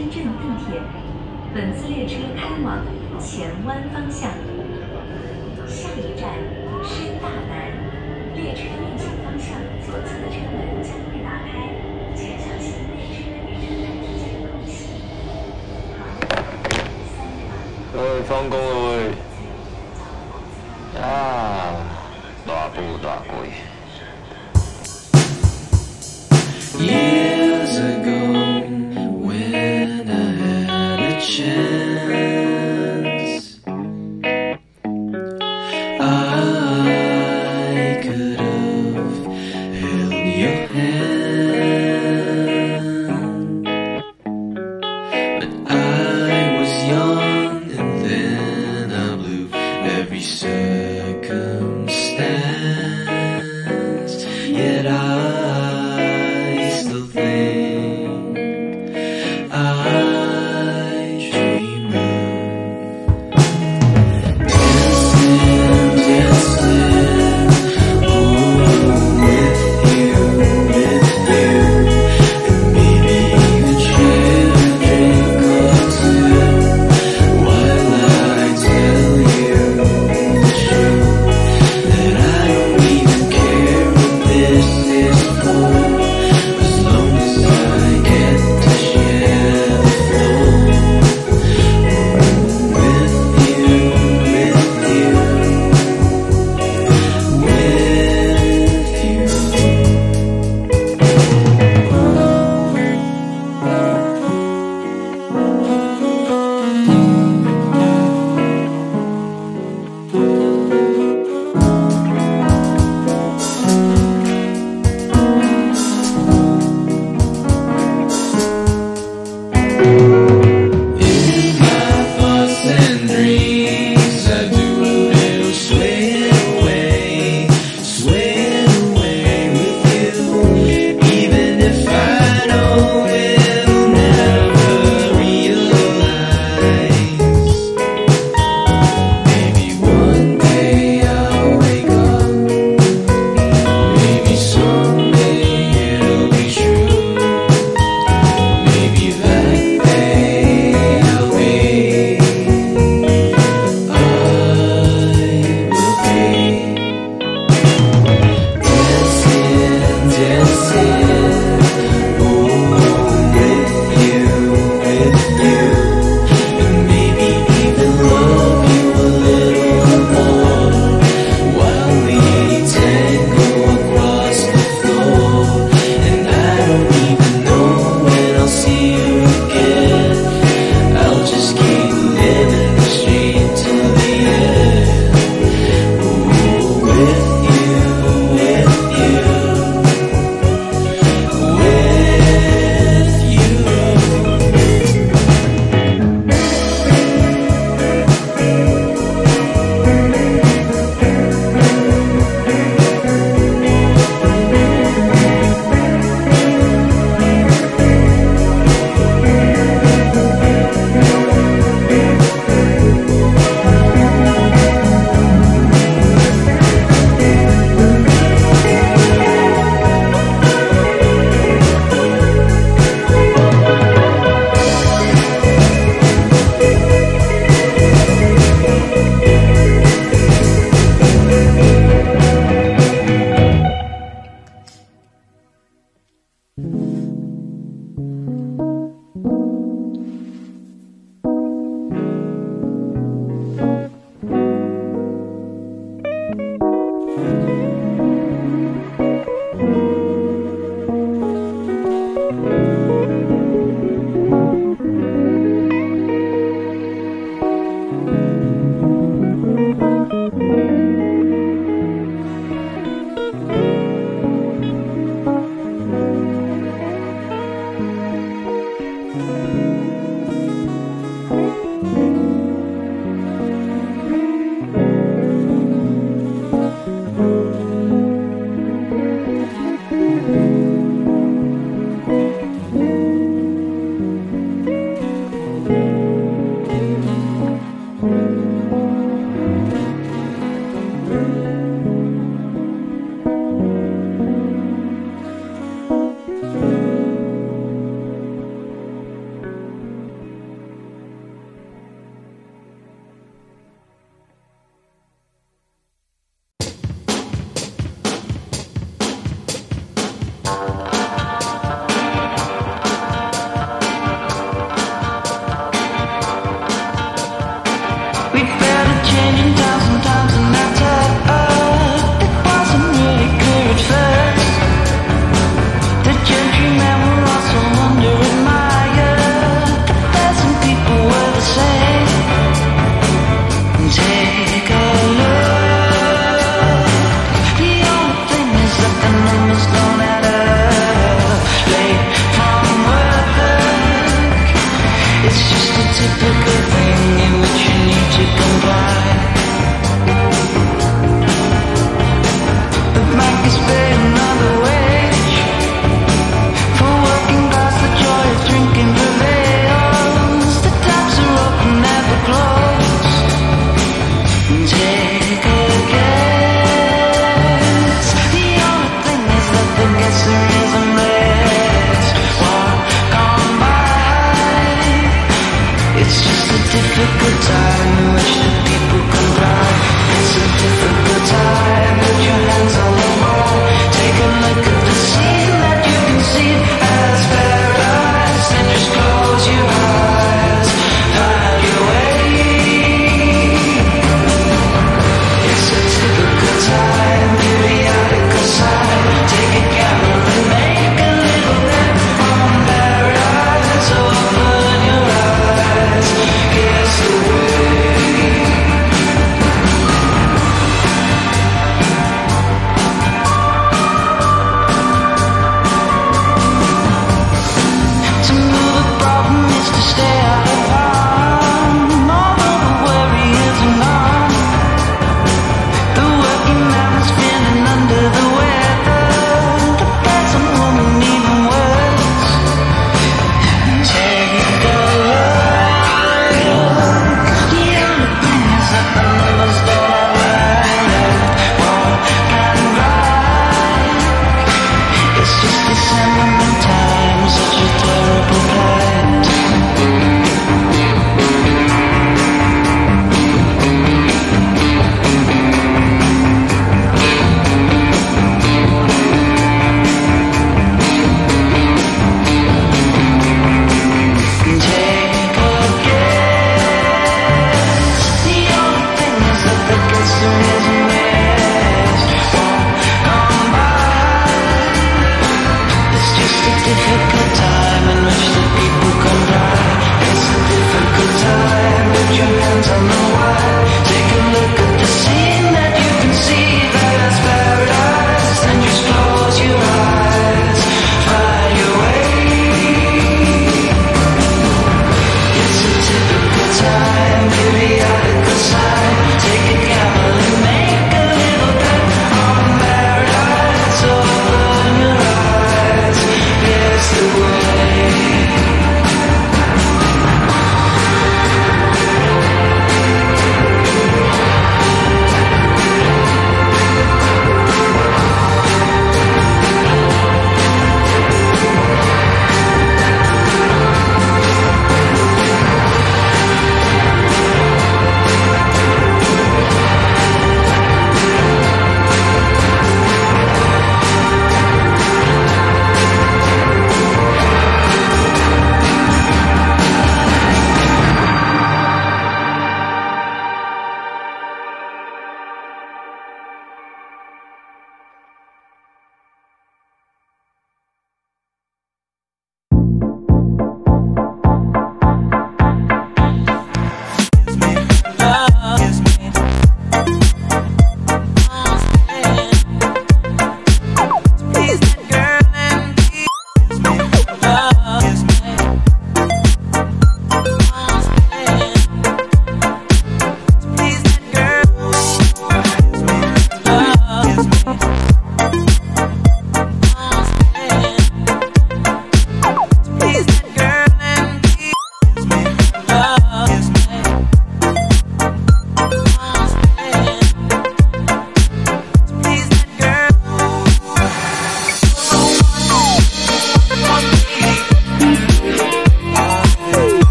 深圳地铁，本次列车开往前湾方向。下一站深大南，列车运行方向左侧的车门将会打开，请小心列车与车站之间的空隙。喂，放工了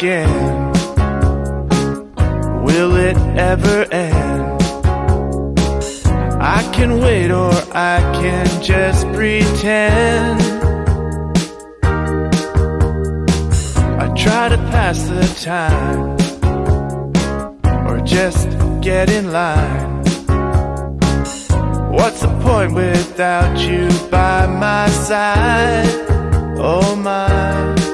again? Will it ever end? I can wait or I can just pretend. I try to pass the time or just get in line. What's the point without you by my side? Oh my.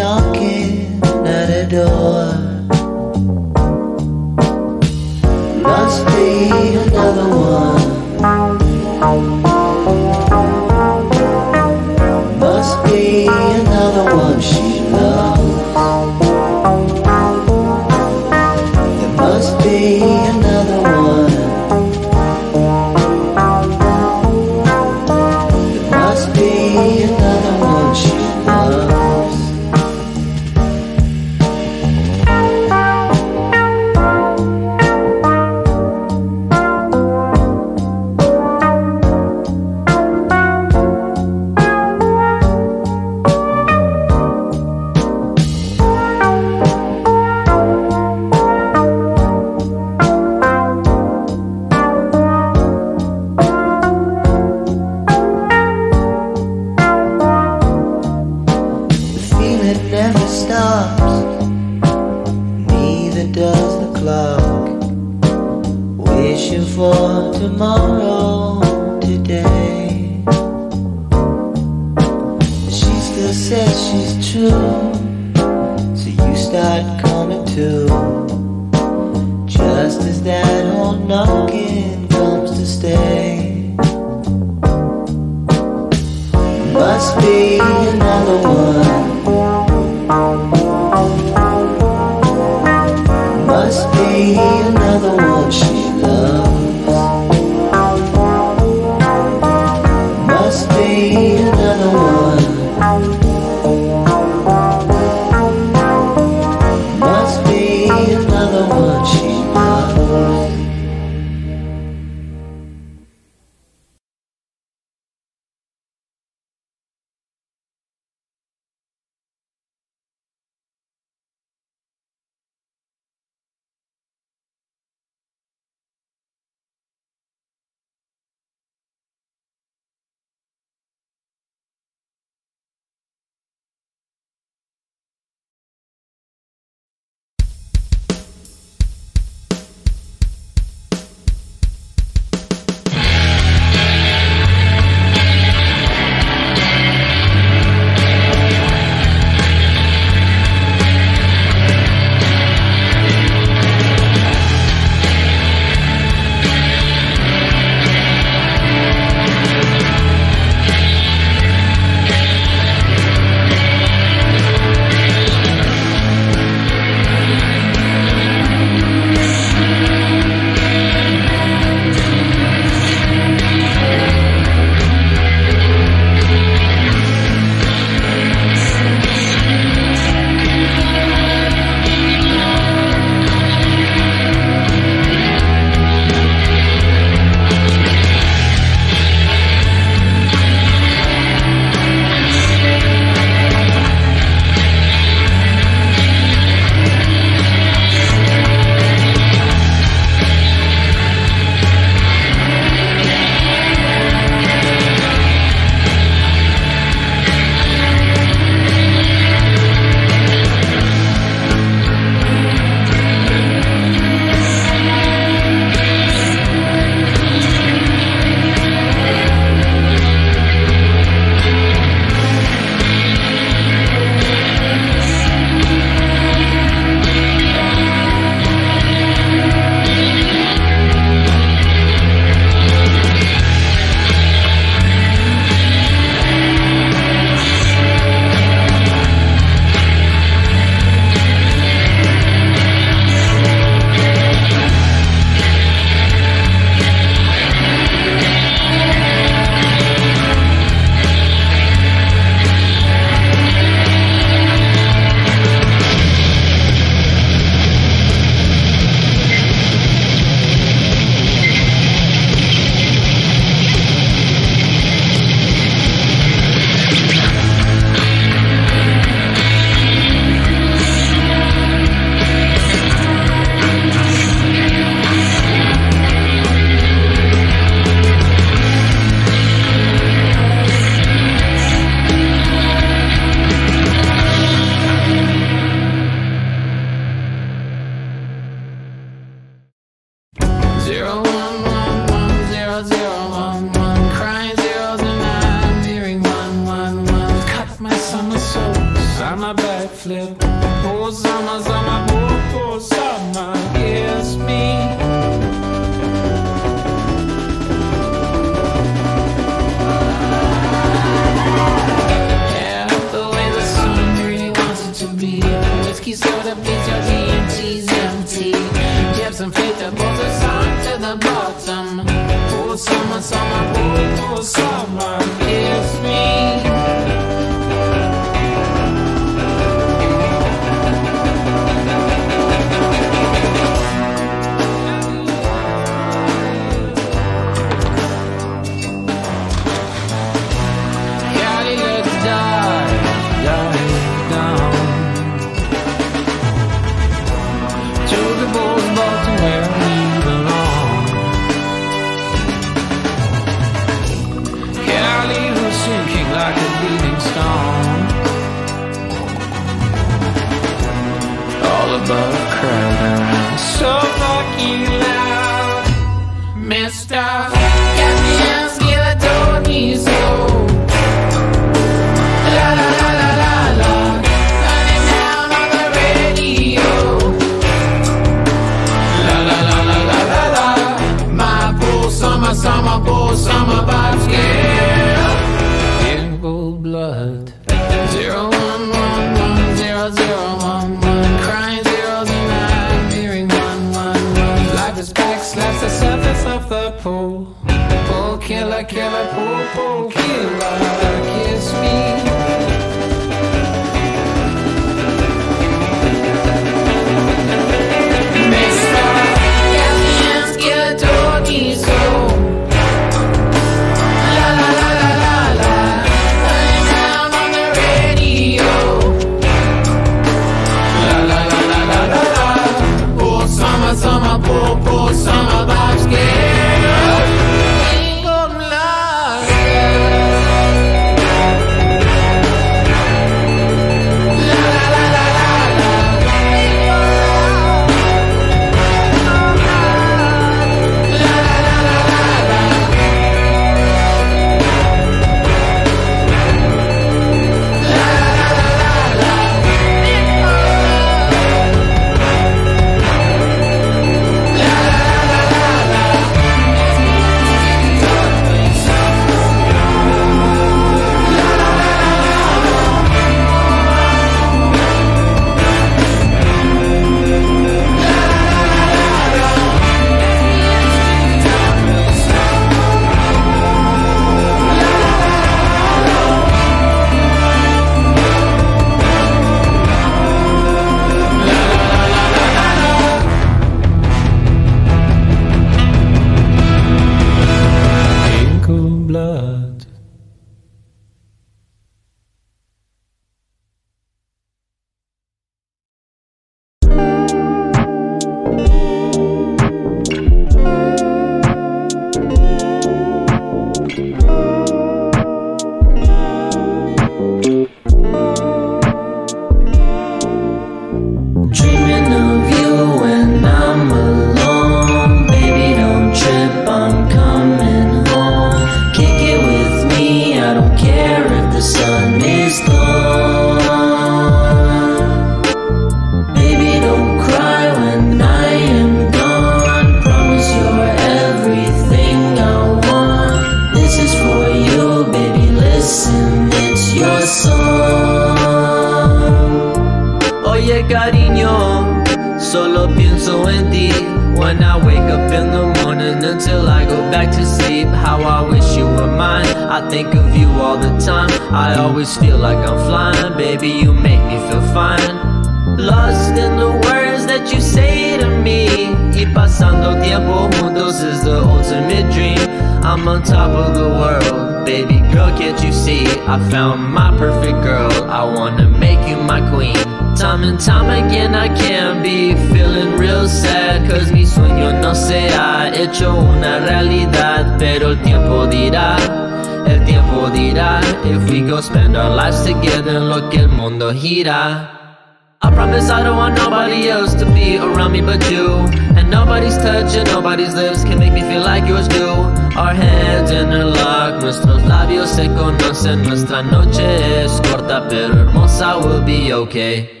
okay?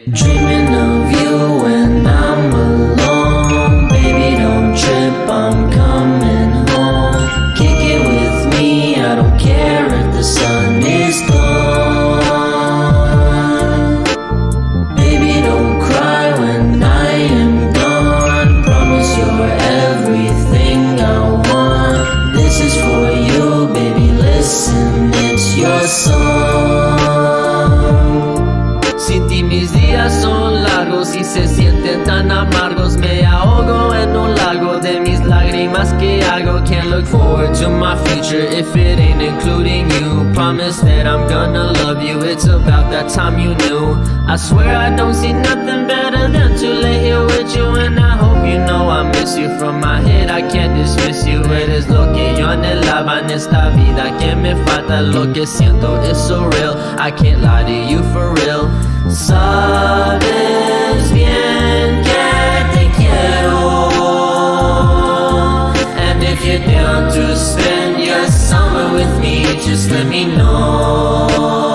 si se sienten tan amargos. Me ahogo en un lago de mis lágrimas que hago Can't look forward to my future. If it ain't including you Promise that I'm gonna love you, it's about that time you knew. I swear I don't see nothing better than to lay here with you And I hope you know I miss you. From my head, I can't dismiss you. Eres lo que yo anhelaba en esta vida. Que me falta Lo que siento. Is so real, I can't lie to you for real. And if you're down to spend your summer with me, just let me know.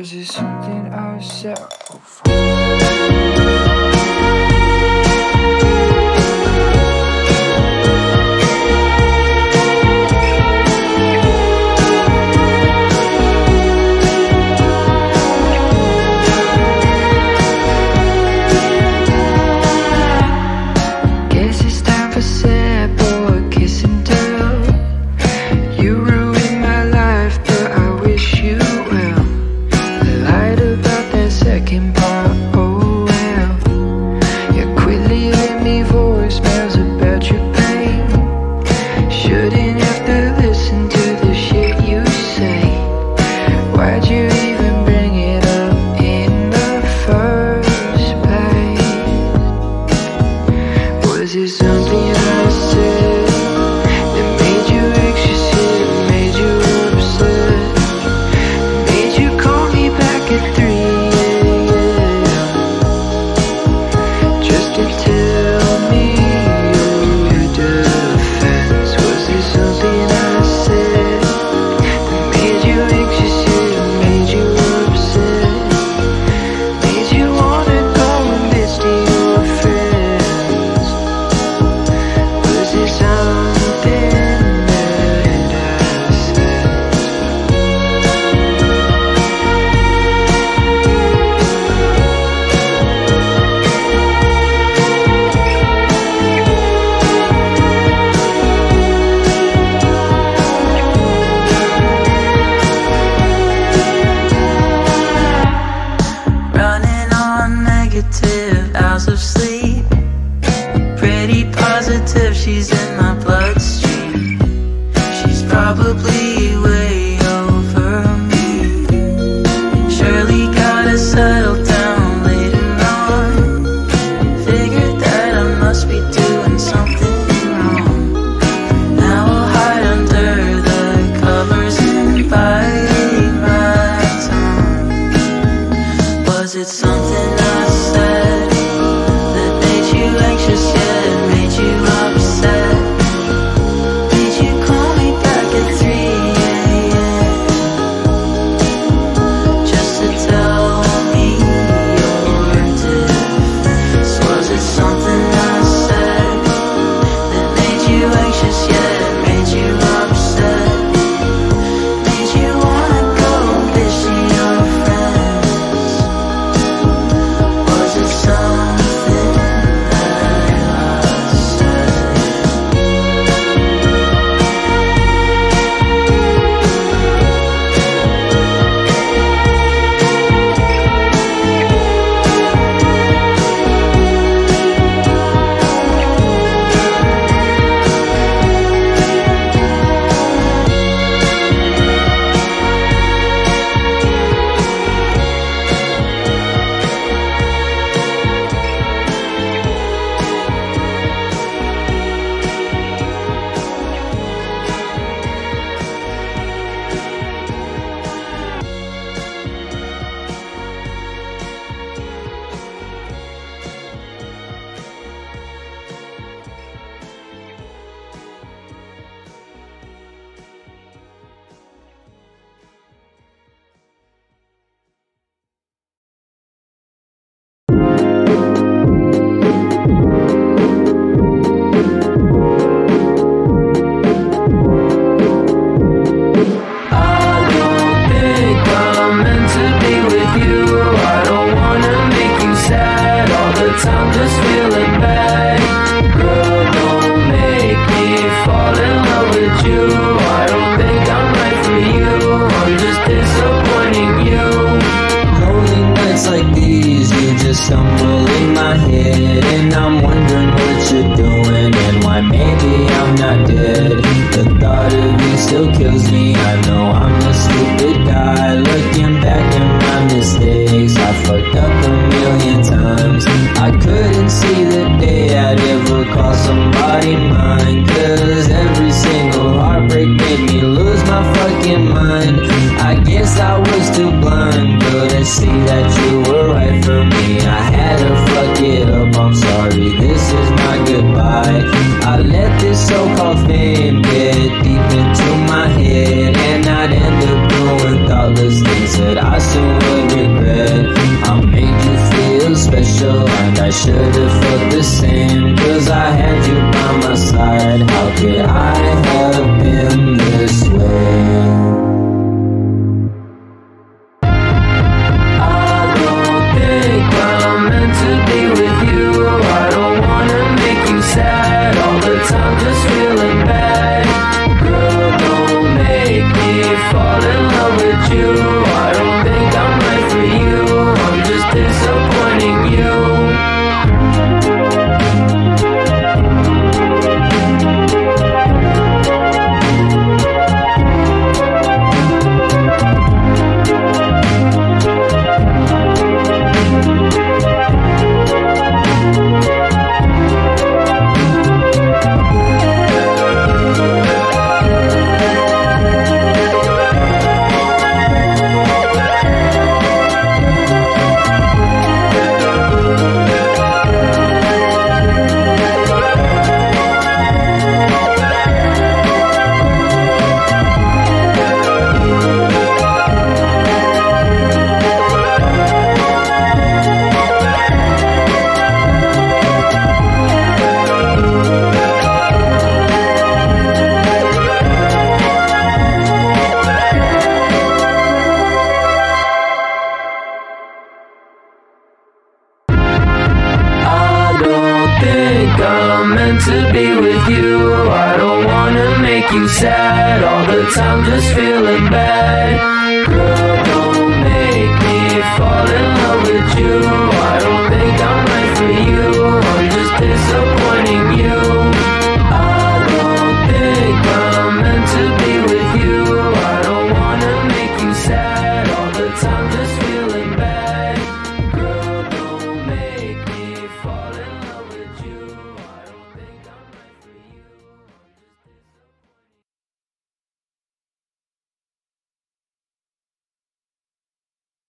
Was it something I said still blind, but I see that you were right for me. I had to fuck it up, I'm sorry, this is my goodbye. I let this so called fame get deep into my head, and I'd end up doing thoughtless things that I soon would regret. I made you feel special, and I should have felt the same, cause I had you by my side. How could I have been this way?